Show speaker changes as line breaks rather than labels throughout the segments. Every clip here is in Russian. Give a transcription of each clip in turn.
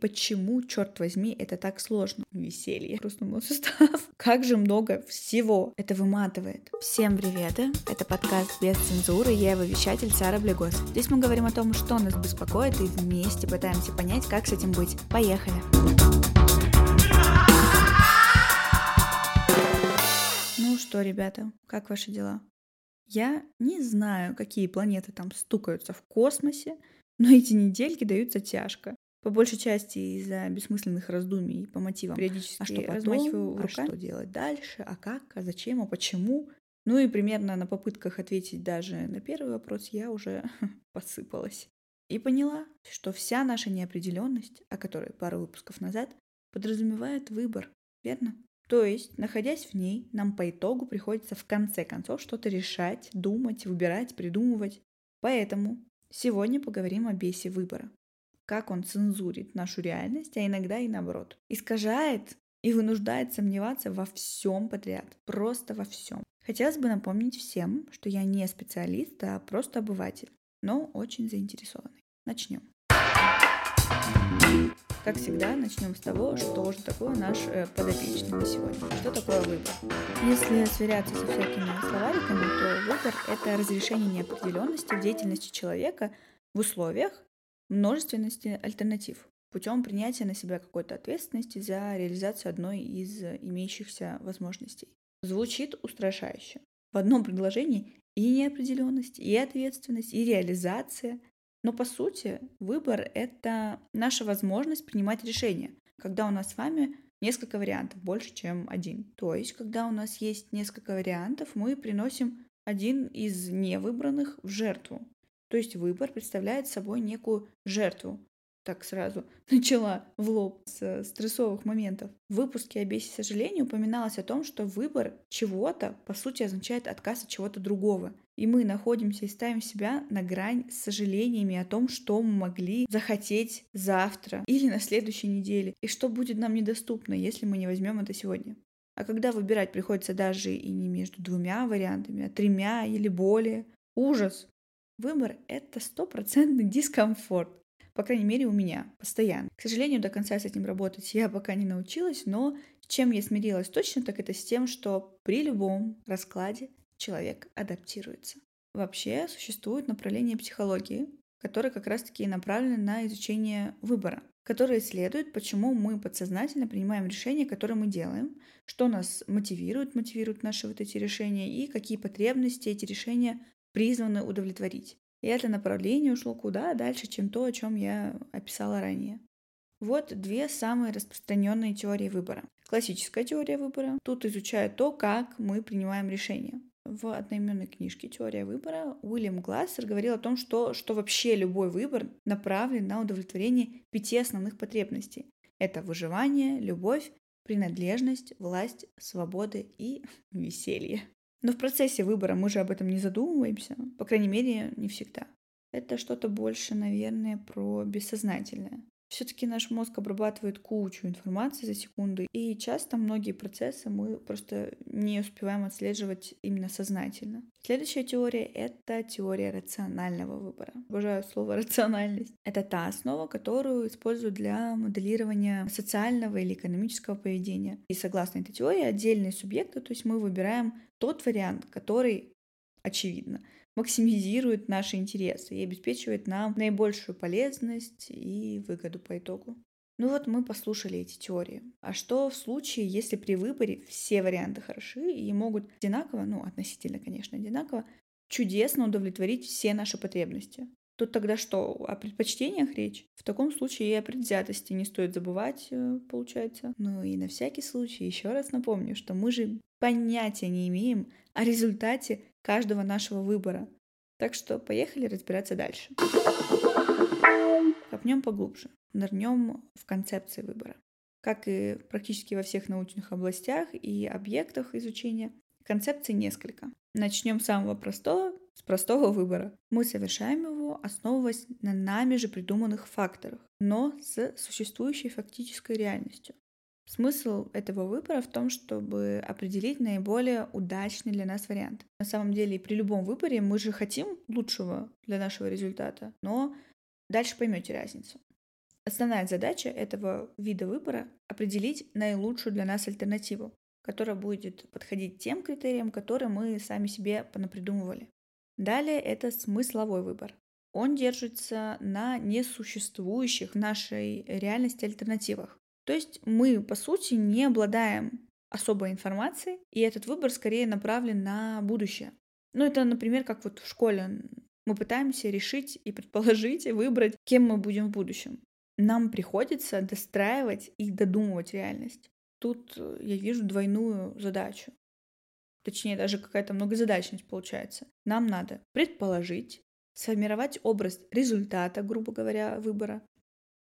Почему, черт возьми, это так сложно? Веселье. Просто мой сустав. Как же много всего. Это выматывает. Всем привет. Это подкаст без цензуры. Я его вещатель Сара Блегос. Здесь мы говорим о том, что нас беспокоит, и вместе пытаемся понять, как с этим быть. Поехали. Ну что, ребята, как ваши дела? Я не знаю, какие планеты там стукаются в космосе, но эти недельки даются тяжко. По большей части из-за бессмысленных раздумий по мотивам. Периодически а что потом, размахиваю а руками. что делать дальше, а как, а зачем, а почему. Ну и примерно на попытках ответить даже на первый вопрос я уже посыпалась. И поняла, что вся наша неопределенность, о которой пару выпусков назад, подразумевает выбор, верно? То есть, находясь в ней, нам по итогу приходится в конце концов что-то решать, думать, выбирать, придумывать. Поэтому сегодня поговорим о бесе выбора как он цензурит нашу реальность, а иногда и наоборот. Искажает и вынуждает сомневаться во всем подряд, просто во всем. Хотелось бы напомнить всем, что я не специалист, а просто обыватель, но очень заинтересованный. Начнем. Как всегда, начнем с того, что же такое наш э, подопечный на сегодня. Что такое выбор? Если сверяться со всякими словариками, то выбор — это разрешение неопределенности в деятельности человека в условиях, множественности альтернатив путем принятия на себя какой-то ответственности за реализацию одной из имеющихся возможностей. Звучит устрашающе. В одном предложении и неопределенность, и ответственность, и реализация. Но по сути выбор — это наша возможность принимать решения, когда у нас с вами несколько вариантов, больше, чем один. То есть, когда у нас есть несколько вариантов, мы приносим один из невыбранных в жертву. То есть выбор представляет собой некую жертву. Так сразу начала в лоб с стрессовых моментов. В выпуске о бесе сожалению упоминалось о том, что выбор чего-то, по сути, означает отказ от чего-то другого. И мы находимся и ставим себя на грань с сожалениями о том, что мы могли захотеть завтра или на следующей неделе, и что будет нам недоступно, если мы не возьмем это сегодня. А когда выбирать приходится даже и не между двумя вариантами, а тремя или более, ужас, Выбор — это стопроцентный дискомфорт. По крайней мере, у меня постоянно. К сожалению, до конца с этим работать я пока не научилась, но с чем я смирилась точно, так это с тем, что при любом раскладе человек адаптируется. Вообще существует направление психологии, которое как раз-таки направлено на изучение выбора, которое исследует, почему мы подсознательно принимаем решения, которые мы делаем, что нас мотивирует, мотивируют наши вот эти решения и какие потребности эти решения призваны удовлетворить. И это направление ушло куда дальше, чем то, о чем я описала ранее. Вот две самые распространенные теории выбора. Классическая теория выбора. Тут изучает то, как мы принимаем решения. В одноименной книжке «Теория выбора» Уильям Глассер говорил о том, что, что вообще любой выбор направлен на удовлетворение пяти основных потребностей. Это выживание, любовь, принадлежность, власть, свобода и веселье. Но в процессе выбора мы же об этом не задумываемся, по крайней мере, не всегда. Это что-то больше, наверное, про бессознательное. Все-таки наш мозг обрабатывает кучу информации за секунду, и часто многие процессы мы просто не успеваем отслеживать именно сознательно. Следующая теория — это теория рационального выбора. Обожаю слово «рациональность». Это та основа, которую используют для моделирования социального или экономического поведения. И согласно этой теории, отдельные субъекты, то есть мы выбираем тот вариант, который, очевидно, максимизирует наши интересы и обеспечивает нам наибольшую полезность и выгоду по итогу. Ну вот мы послушали эти теории. А что в случае, если при выборе все варианты хороши и могут одинаково, ну относительно, конечно, одинаково, чудесно удовлетворить все наши потребности? Тут тогда что, о предпочтениях речь? В таком случае и о предвзятости не стоит забывать, э, получается. Ну и на всякий случай еще раз напомню, что мы же понятия не имеем о результате каждого нашего выбора. Так что поехали разбираться дальше. Копнем поглубже, нырнем в концепции выбора. Как и практически во всех научных областях и объектах изучения, концепций несколько. Начнем с самого простого, с простого выбора. Мы совершаем его, основываясь на нами же придуманных факторах, но с существующей фактической реальностью. Смысл этого выбора в том, чтобы определить наиболее удачный для нас вариант. На самом деле, при любом выборе мы же хотим лучшего для нашего результата, но дальше поймете разницу. Основная задача этого вида выбора — определить наилучшую для нас альтернативу, которая будет подходить тем критериям, которые мы сами себе понапридумывали. Далее это смысловой выбор. Он держится на несуществующих в нашей реальности альтернативах. То есть мы, по сути, не обладаем особой информацией, и этот выбор скорее направлен на будущее. Ну, это, например, как вот в школе мы пытаемся решить и предположить, и выбрать, кем мы будем в будущем. Нам приходится достраивать и додумывать реальность. Тут э, я вижу двойную задачу. Точнее, даже какая-то многозадачность получается. Нам надо предположить, сформировать образ результата, грубо говоря, выбора,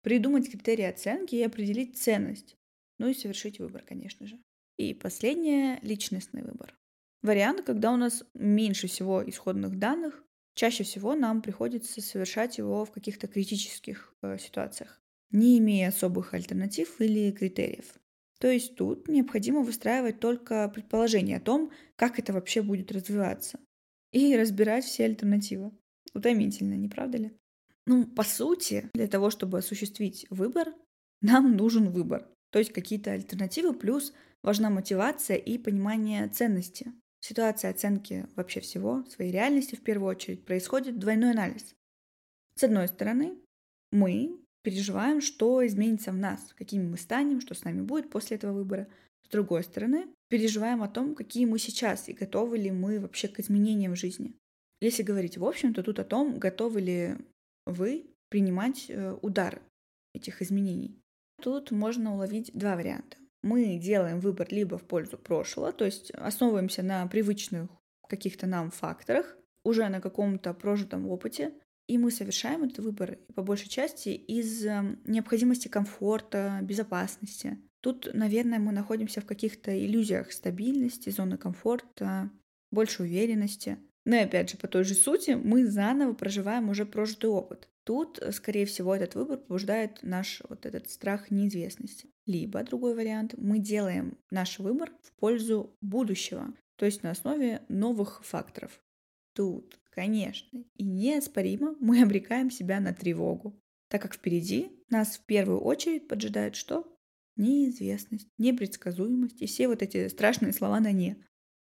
придумать критерии оценки и определить ценность. Ну и совершить выбор, конечно же. И последнее — личностный выбор. Вариант, когда у нас меньше всего исходных данных, чаще всего нам приходится совершать его в каких-то критических э, ситуациях, не имея особых альтернатив или критериев. То есть тут необходимо выстраивать только предположение о том, как это вообще будет развиваться, и разбирать все альтернативы. Утомительно, не правда ли? Ну, по сути, для того, чтобы осуществить выбор, нам нужен выбор. То есть какие-то альтернативы, плюс важна мотивация и понимание ценности. Ситуация оценки вообще всего, своей реальности в первую очередь, происходит двойной анализ. С одной стороны, мы переживаем, что изменится в нас, какими мы станем, что с нами будет после этого выбора. С другой стороны, переживаем о том, какие мы сейчас и готовы ли мы вообще к изменениям в жизни. Если говорить в общем, то тут о том, готовы ли вы принимать э, удар этих изменений. Тут можно уловить два варианта. Мы делаем выбор либо в пользу прошлого, то есть основываемся на привычных каких-то нам факторах, уже на каком-то прожитом опыте, и мы совершаем этот выбор по большей части из эм, необходимости комфорта, безопасности. Тут, наверное, мы находимся в каких-то иллюзиях стабильности, зоны комфорта, больше уверенности. Но и опять же, по той же сути, мы заново проживаем уже прожитый опыт. Тут, э, скорее всего, этот выбор побуждает наш вот этот страх неизвестности. Либо, другой вариант, мы делаем наш выбор в пользу будущего, то есть на основе новых факторов. Тут Конечно, и неоспоримо мы обрекаем себя на тревогу, так как впереди нас в первую очередь поджидает что? Неизвестность, непредсказуемость и все вот эти страшные слова на «не».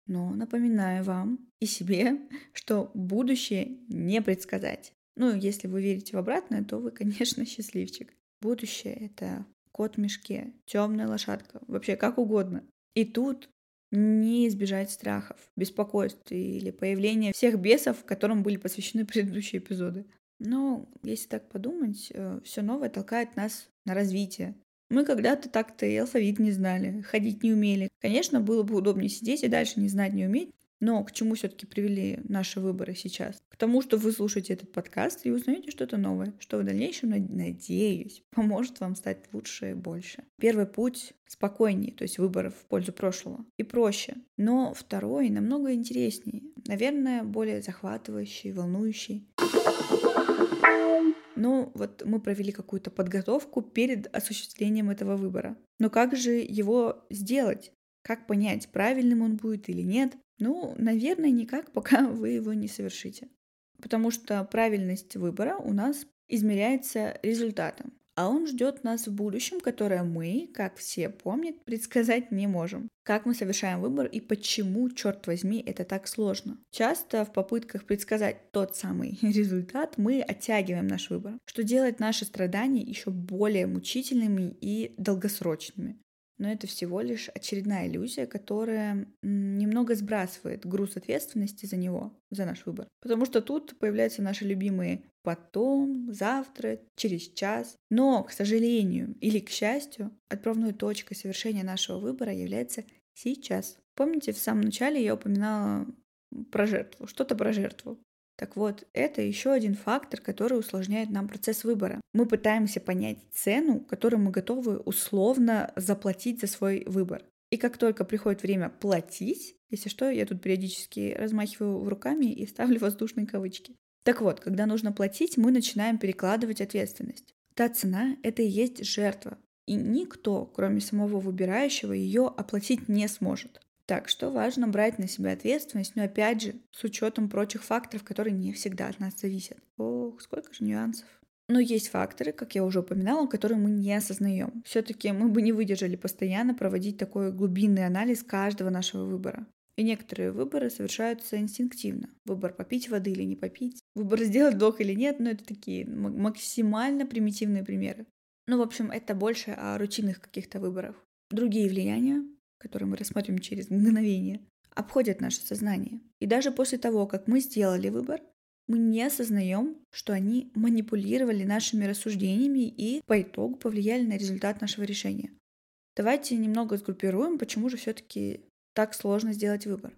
Но напоминаю вам и себе, что будущее не предсказать. Ну, если вы верите в обратное, то вы, конечно, счастливчик. Будущее — это кот в мешке, темная лошадка, вообще как угодно. И тут не избежать страхов, беспокойств или появления всех бесов, которым были посвящены предыдущие эпизоды. Но если так подумать, э, все новое толкает нас на развитие. Мы когда-то так-то и алфавит не знали, ходить не умели. Конечно, было бы удобнее сидеть и дальше не знать, не уметь, но к чему все-таки привели наши выборы сейчас? К тому, что вы слушаете этот подкаст и узнаете что-то новое, что в дальнейшем, надеюсь, поможет вам стать лучше и больше. Первый путь спокойнее, то есть выборов в пользу прошлого, и проще. Но второй намного интереснее, наверное, более захватывающий, волнующий. Ну, вот мы провели какую-то подготовку перед осуществлением этого выбора. Но как же его сделать? Как понять, правильным он будет или нет? Ну, наверное, никак, пока вы его не совершите. Потому что правильность выбора у нас измеряется результатом. А он ждет нас в будущем, которое мы, как все помнят, предсказать не можем. Как мы совершаем выбор и почему, черт возьми, это так сложно. Часто в попытках предсказать тот самый результат мы оттягиваем наш выбор, что делает наши страдания еще более мучительными и долгосрочными но это всего лишь очередная иллюзия, которая немного сбрасывает груз ответственности за него, за наш выбор. Потому что тут появляются наши любимые потом, завтра, через час. Но, к сожалению или к счастью, отправной точкой совершения нашего выбора является сейчас. Помните, в самом начале я упоминала про жертву, что-то про жертву. Так вот, это еще один фактор, который усложняет нам процесс выбора. Мы пытаемся понять цену, которую мы готовы условно заплатить за свой выбор. И как только приходит время платить, если что, я тут периодически размахиваю руками и ставлю воздушные кавычки. Так вот, когда нужно платить, мы начинаем перекладывать ответственность. Та цена — это и есть жертва. И никто, кроме самого выбирающего, ее оплатить не сможет. Так что важно брать на себя ответственность, но опять же, с учетом прочих факторов, которые не всегда от нас зависят. Ох, сколько же нюансов. Но есть факторы, как я уже упоминала, которые мы не осознаем. Все-таки мы бы не выдержали постоянно проводить такой глубинный анализ каждого нашего выбора. И некоторые выборы совершаются инстинктивно. Выбор попить воды или не попить, выбор сделать вдох или нет, но это такие максимально примитивные примеры. Ну, в общем, это больше о рутинных каких-то выборах. Другие влияния, которые мы рассмотрим через мгновение, обходят наше сознание. И даже после того, как мы сделали выбор, мы не осознаем, что они манипулировали нашими рассуждениями и по итогу повлияли на результат нашего решения. Давайте немного сгруппируем, почему же все-таки так сложно сделать выбор.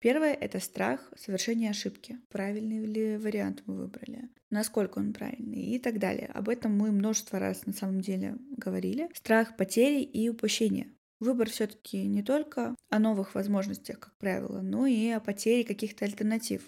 Первое — это страх совершения ошибки. Правильный ли вариант мы выбрали? Насколько он правильный? И так далее. Об этом мы множество раз на самом деле говорили. Страх потери и упущения. Выбор все-таки не только о новых возможностях, как правило, но и о потере каких-то альтернатив.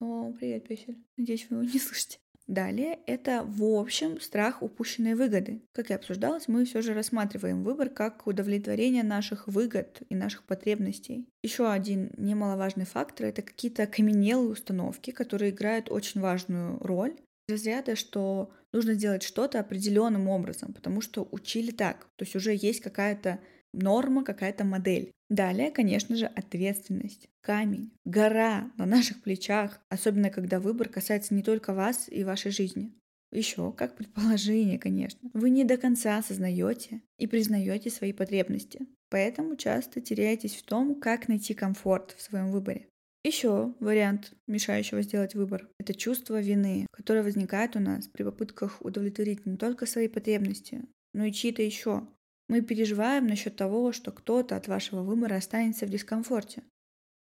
О, привет, песель. Надеюсь, вы его не слышите. Далее это в общем страх упущенной выгоды. Как и обсуждалось, мы все же рассматриваем выбор как удовлетворение наших выгод и наших потребностей. Еще один немаловажный фактор это какие-то окаменелые установки, которые играют очень важную роль. Разряда, что нужно сделать что-то определенным образом, потому что учили так. То есть уже есть какая-то норма, какая-то модель. Далее, конечно же, ответственность. Камень, гора на наших плечах, особенно когда выбор касается не только вас и вашей жизни. Еще как предположение, конечно. Вы не до конца осознаете и признаете свои потребности. Поэтому часто теряетесь в том, как найти комфорт в своем выборе. Еще вариант мешающего сделать выбор – это чувство вины, которое возникает у нас при попытках удовлетворить не только свои потребности, но и чьи-то еще. Мы переживаем насчет того, что кто-то от вашего выбора останется в дискомфорте.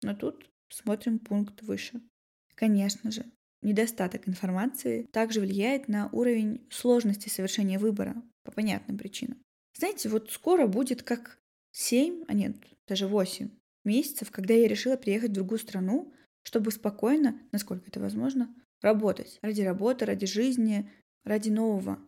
Но тут смотрим пункт выше. Конечно же, недостаток информации также влияет на уровень сложности совершения выбора по понятным причинам. Знаете, вот скоро будет как 7, а нет, даже 8 месяцев, когда я решила приехать в другую страну, чтобы спокойно, насколько это возможно, работать. Ради работы, ради жизни, ради нового.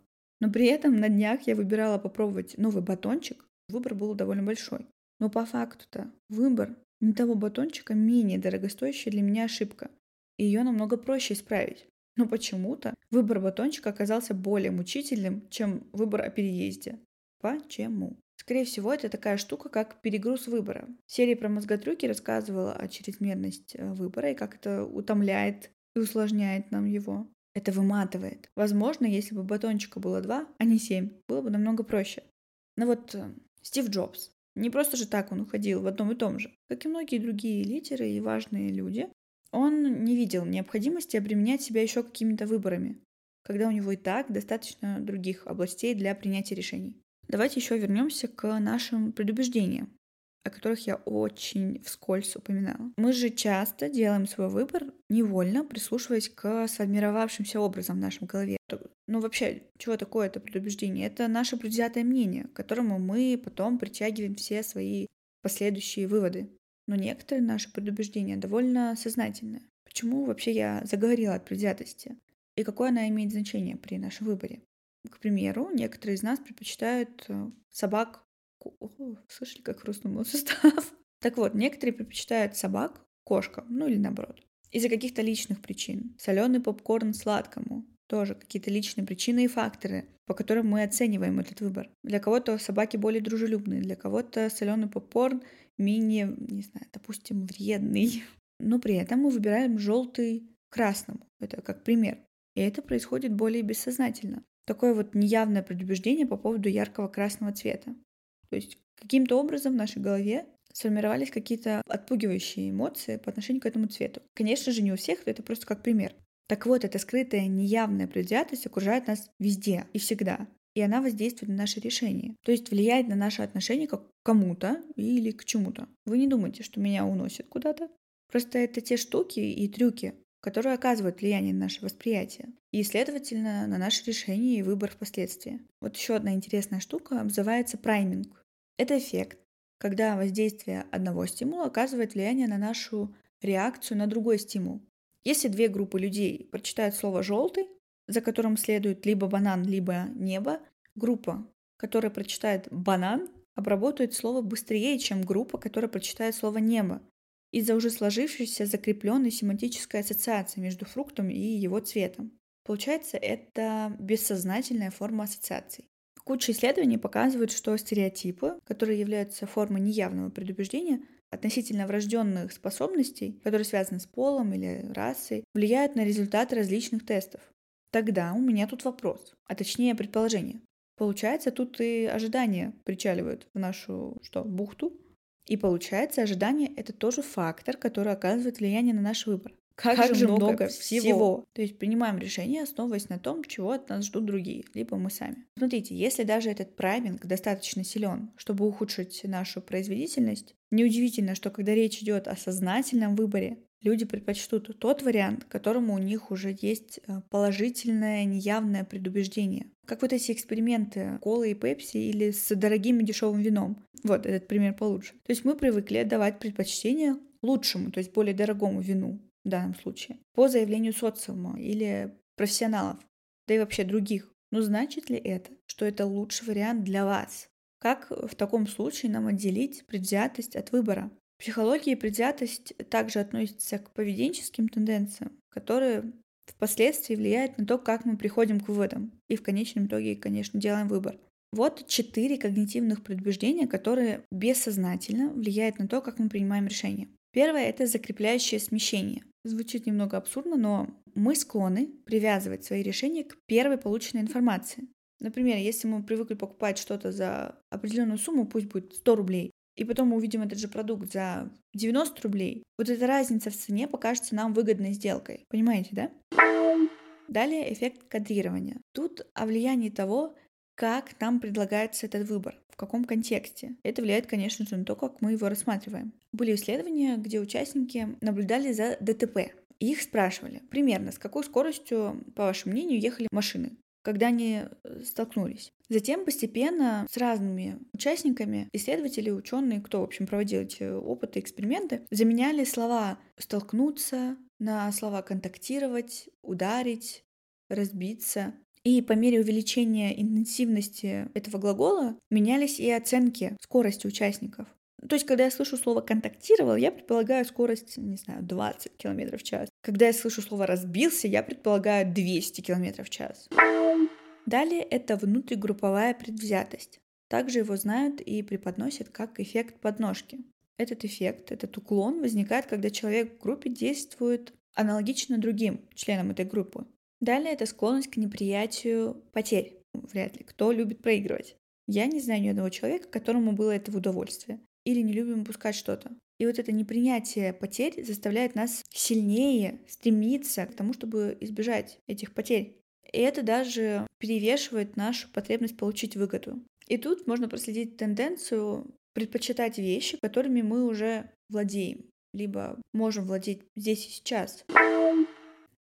Но при этом на днях я выбирала попробовать новый батончик. Выбор был довольно большой. Но по факту-то выбор не того батончика менее дорогостоящая для меня ошибка. И ее намного проще исправить. Но почему-то выбор батончика оказался более мучительным, чем выбор о переезде. Почему? Скорее всего, это такая штука, как перегруз выбора. В серии про мозготрюки рассказывала о чрезмерности э, выбора и как это утомляет и усложняет нам его. Это выматывает. Возможно, если бы батончика было два, а не семь, было бы намного проще. Но вот э, Стив Джобс. Не просто же так он уходил в одном и том же. Как и многие другие лидеры и важные люди, он не видел необходимости обременять себя еще какими-то выборами, когда у него и так достаточно других областей для принятия решений. Давайте еще вернемся к нашим предубеждениям о которых я очень вскользь упоминала. Мы же часто делаем свой выбор невольно, прислушиваясь к сформировавшимся образом в нашем голове. Ну вообще, чего такое это предубеждение? Это наше предвзятое мнение, к которому мы потом притягиваем все свои последующие выводы. Но некоторые наши предубеждения довольно сознательные. Почему вообще я заговорила от предвзятости? И какое она имеет значение при нашем выборе? К примеру, некоторые из нас предпочитают э, собак о, слышали, как хрустнул мой сустав? Так вот, некоторые предпочитают собак кошкам, ну или наоборот. Из-за каких-то личных причин. Соленый попкорн сладкому. Тоже какие-то личные причины и факторы, по которым мы оцениваем этот выбор. Для кого-то собаки более дружелюбные, для кого-то соленый попкорн менее, не знаю, допустим, вредный. Но при этом мы выбираем желтый красному. Это как пример. И это происходит более бессознательно. Такое вот неявное предубеждение по поводу яркого красного цвета. То есть каким-то образом в нашей голове сформировались какие-то отпугивающие эмоции по отношению к этому цвету. Конечно же, не у всех, это просто как пример. Так вот, эта скрытая неявная предвзятость окружает нас везде и всегда. И она воздействует на наши решения. То есть влияет на наше отношение к кому-то или к чему-то. Вы не думайте, что меня уносит куда-то. Просто это те штуки и трюки, которые оказывают влияние на наше восприятие и, следовательно, на наше решение и выбор впоследствии. Вот еще одна интересная штука называется прайминг. Это эффект, когда воздействие одного стимула оказывает влияние на нашу реакцию на другой стимул. Если две группы людей прочитают слово «желтый», за которым следует либо банан, либо небо, группа, которая прочитает «банан», обработает слово быстрее, чем группа, которая прочитает слово «небо», из-за уже сложившейся закрепленной семантической ассоциации между фруктом и его цветом. Получается, это бессознательная форма ассоциаций. Куча исследований показывают, что стереотипы, которые являются формой неявного предубеждения, относительно врожденных способностей, которые связаны с полом или расой, влияют на результаты различных тестов. Тогда у меня тут вопрос, а точнее предположение. Получается, тут и ожидания причаливают в нашу что, бухту. И получается, ожидание — это тоже фактор, который оказывает влияние на наш выбор. Как, как же много, много всего. всего. То есть принимаем решение, основываясь на том, чего от нас ждут другие, либо мы сами. Смотрите, если даже этот прайминг достаточно силен, чтобы ухудшить нашу производительность, неудивительно, что когда речь идет о сознательном выборе, люди предпочтут тот вариант, к которому у них уже есть э, положительное, неявное предубеждение. Как вот эти эксперименты колы и пепси или с дорогим и дешевым вином. Вот этот пример получше. То есть мы привыкли давать предпочтение лучшему, то есть более дорогому вину в данном случае, по заявлению социума или профессионалов, да и вообще других. Но значит ли это, что это лучший вариант для вас? Как в таком случае нам отделить предвзятость от выбора? В психологии предвзятость также относится к поведенческим тенденциям, которые впоследствии влияют на то, как мы приходим к выводам и в конечном итоге, конечно, делаем выбор. Вот четыре когнитивных предубеждения, которые бессознательно влияют на то, как мы принимаем решения. Первое — это закрепляющее смещение. Звучит немного абсурдно, но мы склонны привязывать свои решения к первой полученной информации. Например, если мы привыкли покупать что-то за определенную сумму, пусть будет 100 рублей, и потом мы увидим этот же продукт за 90 рублей, вот эта разница в цене покажется нам выгодной сделкой. Понимаете, да? Далее эффект кадрирования. Тут о влиянии того, как нам предлагается этот выбор, в каком контексте. Это влияет, конечно же, на то, как мы его рассматриваем. Были исследования, где участники наблюдали за ДТП. И их спрашивали примерно, с какой скоростью, по вашему мнению, ехали машины когда они э, столкнулись. Затем постепенно с разными участниками, исследователи, ученые, кто, в общем, проводил эти опыты, эксперименты, заменяли слова «столкнуться» на слова «контактировать», «ударить», «разбиться». И по мере увеличения интенсивности этого глагола менялись и оценки скорости участников. То есть, когда я слышу слово «контактировал», я предполагаю скорость, не знаю, 20 км в час. Когда я слышу слово «разбился», я предполагаю 200 км в час. Далее это внутригрупповая предвзятость. Также его знают и преподносят как эффект подножки. Этот эффект, этот уклон возникает, когда человек в группе действует аналогично другим членам этой группы. Далее это склонность к неприятию потерь. Вряд ли. Кто любит проигрывать? Я не знаю ни одного человека, которому было это в удовольствие или не любим упускать что-то. И вот это непринятие потерь заставляет нас сильнее стремиться к тому, чтобы избежать этих потерь. И это даже перевешивает нашу потребность получить выгоду. И тут можно проследить тенденцию предпочитать вещи, которыми мы уже владеем, либо можем владеть здесь и сейчас.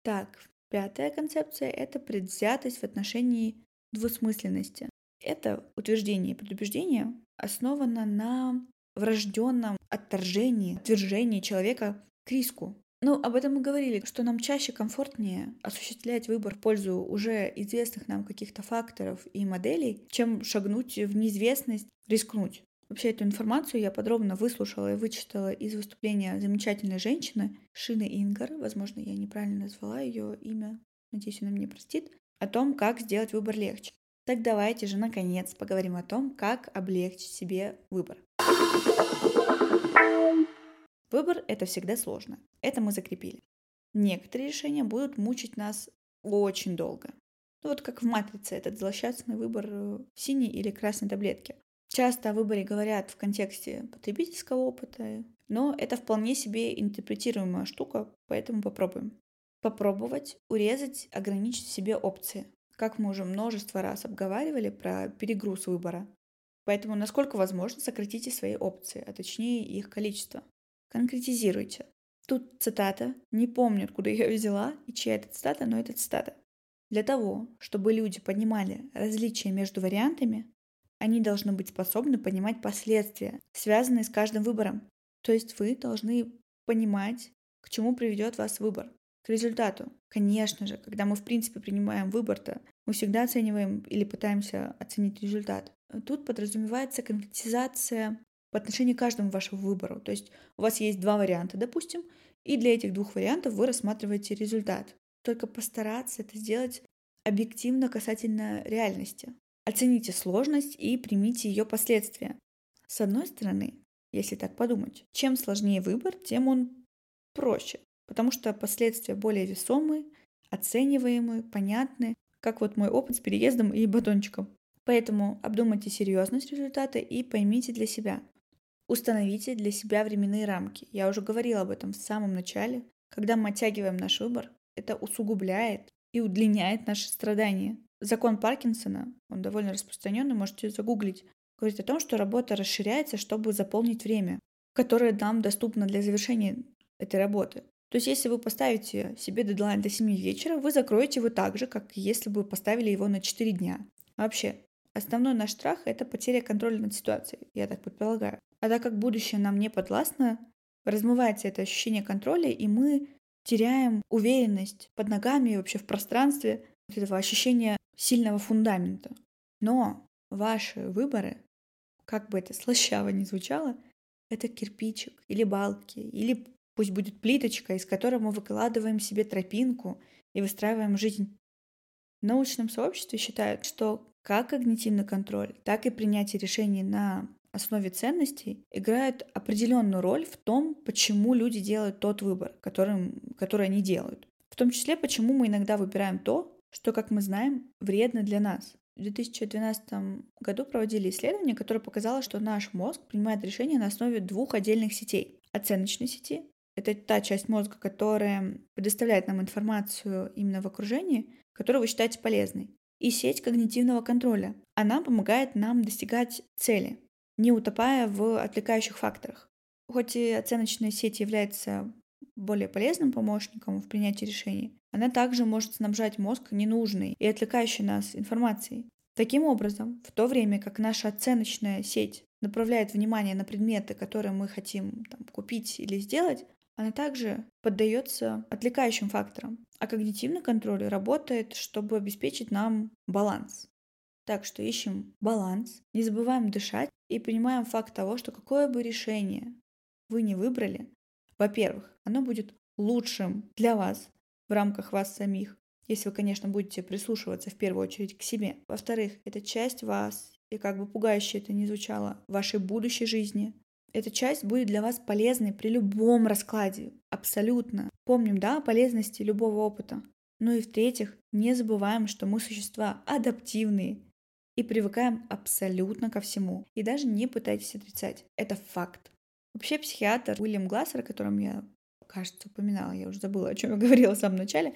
Так, пятая концепция — это предвзятость в отношении двусмысленности. Это утверждение и предубеждение основано на врожденном отторжении, отвержении человека к риску. Ну, об этом мы говорили, что нам чаще комфортнее осуществлять выбор в пользу уже известных нам каких-то факторов и моделей, чем шагнуть в неизвестность, рискнуть. Вообще эту информацию я подробно выслушала и вычитала из выступления замечательной женщины Шины Ингар, возможно, я неправильно назвала ее имя, надеюсь, она мне простит, о том, как сделать выбор легче. Так давайте же, наконец, поговорим о том, как облегчить себе выбор. Выбор — это всегда сложно. Это мы закрепили. Некоторые решения будут мучить нас очень долго. Ну вот как в «Матрице» этот злосчастный выбор э, синей или красной таблетки. Часто о выборе говорят в контексте потребительского опыта, но это вполне себе интерпретируемая штука, поэтому попробуем. Попробовать урезать, ограничить себе опции. Как мы уже множество раз обговаривали про перегруз выбора. Поэтому, насколько возможно, сократите свои опции, а точнее их количество. Конкретизируйте. Тут цитата. Не помню, откуда я ее взяла и чья это цитата, но это цитата. Для того, чтобы люди понимали различия между вариантами, они должны быть способны понимать последствия, связанные с каждым выбором. То есть вы должны понимать, к чему приведет вас выбор к результату. Конечно же, когда мы в принципе принимаем выбор-то, мы всегда оцениваем или пытаемся оценить результат. Тут подразумевается конкретизация по отношению к каждому вашему выбору. То есть у вас есть два варианта, допустим, и для этих двух вариантов вы рассматриваете результат. только постараться это сделать объективно касательно реальности. Оцените сложность и примите ее последствия. С одной стороны, если так подумать, чем сложнее выбор, тем он проще, потому что последствия более весомые, оцениваемые, понятны, как вот мой опыт с переездом и батончиком. Поэтому обдумайте серьезность результата и поймите для себя. Установите для себя временные рамки. Я уже говорила об этом в самом начале. Когда мы оттягиваем наш выбор, это усугубляет и удлиняет наши страдания. Закон Паркинсона, он довольно распространенный, можете загуглить, говорит о том, что работа расширяется, чтобы заполнить время, которое нам доступно для завершения этой работы. То есть, если вы поставите себе дедлайн до 7 вечера, вы закроете его так же, как если бы поставили его на 4 дня. Вообще, основной наш страх — это потеря контроля над ситуацией, я так предполагаю. А так как будущее нам не подвластно, размывается это ощущение контроля, и мы теряем уверенность под ногами и вообще в пространстве, вот этого ощущения сильного фундамента. Но ваши выборы, как бы это слащаво ни звучало, это кирпичик или балки, или пусть будет плиточка, из которой мы выкладываем себе тропинку и выстраиваем жизнь. В научном сообществе считают, что как когнитивный контроль, так и принятие решений на основе ценностей играют определенную роль в том, почему люди делают тот выбор, который, который они делают. В том числе, почему мы иногда выбираем то, что, как мы знаем, вредно для нас. В 2012 году проводили исследование, которое показало, что наш мозг принимает решения на основе двух отдельных сетей. Оценочной сети — это та часть мозга, которая предоставляет нам информацию именно в окружении, которую вы считаете полезной. И сеть когнитивного контроля. Она помогает нам достигать цели, не утопая в отвлекающих факторах. Хоть и оценочная сеть является более полезным помощником в принятии решений, она также может снабжать мозг ненужной и отвлекающей нас информацией. Таким образом, в то время как наша оценочная сеть направляет внимание на предметы, которые мы хотим там, купить или сделать, она также поддается отвлекающим факторам. А когнитивный контроль работает, чтобы обеспечить нам баланс. Так что ищем баланс, не забываем дышать и понимаем факт того, что какое бы решение вы не выбрали, во-первых, оно будет лучшим для вас в рамках вас самих, если вы, конечно, будете прислушиваться в первую очередь к себе. Во-вторых, это часть вас, и как бы пугающе это ни звучало, вашей будущей жизни. Эта часть будет для вас полезной при любом раскладе, абсолютно. Помним, да, о полезности любого опыта. Ну и в-третьих, не забываем, что мы существа адаптивные, и привыкаем абсолютно ко всему. И даже не пытайтесь отрицать. Это факт. Вообще психиатр Уильям Глассер, о котором я, кажется, упоминала, я уже забыла, о чем я говорила в самом начале,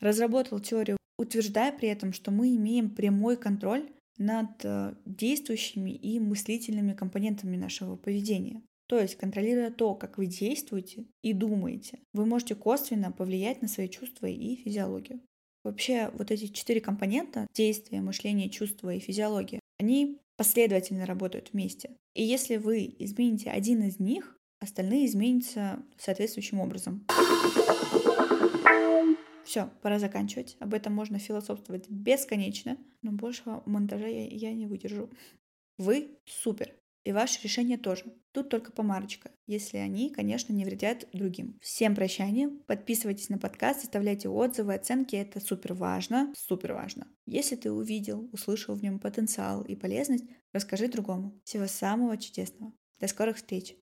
разработал теорию, утверждая при этом, что мы имеем прямой контроль над э, действующими и мыслительными компонентами нашего поведения. То есть, контролируя то, как вы действуете и думаете, вы можете косвенно повлиять на свои чувства и физиологию. Вообще вот эти четыре компонента — действие, мышление, чувство и физиология — они последовательно работают вместе. И если вы измените один из них, остальные изменятся соответствующим образом. Все, пора заканчивать. Об этом можно философствовать бесконечно, но большего монтажа я, я не выдержу. Вы супер. И ваше решение тоже. Тут только помарочка, если они, конечно, не вредят другим. Всем прощания, подписывайтесь на подкаст, оставляйте отзывы, оценки, это супер важно, супер важно. Если ты увидел, услышал в нем потенциал и полезность, расскажи другому. Всего самого чудесного. До скорых встреч!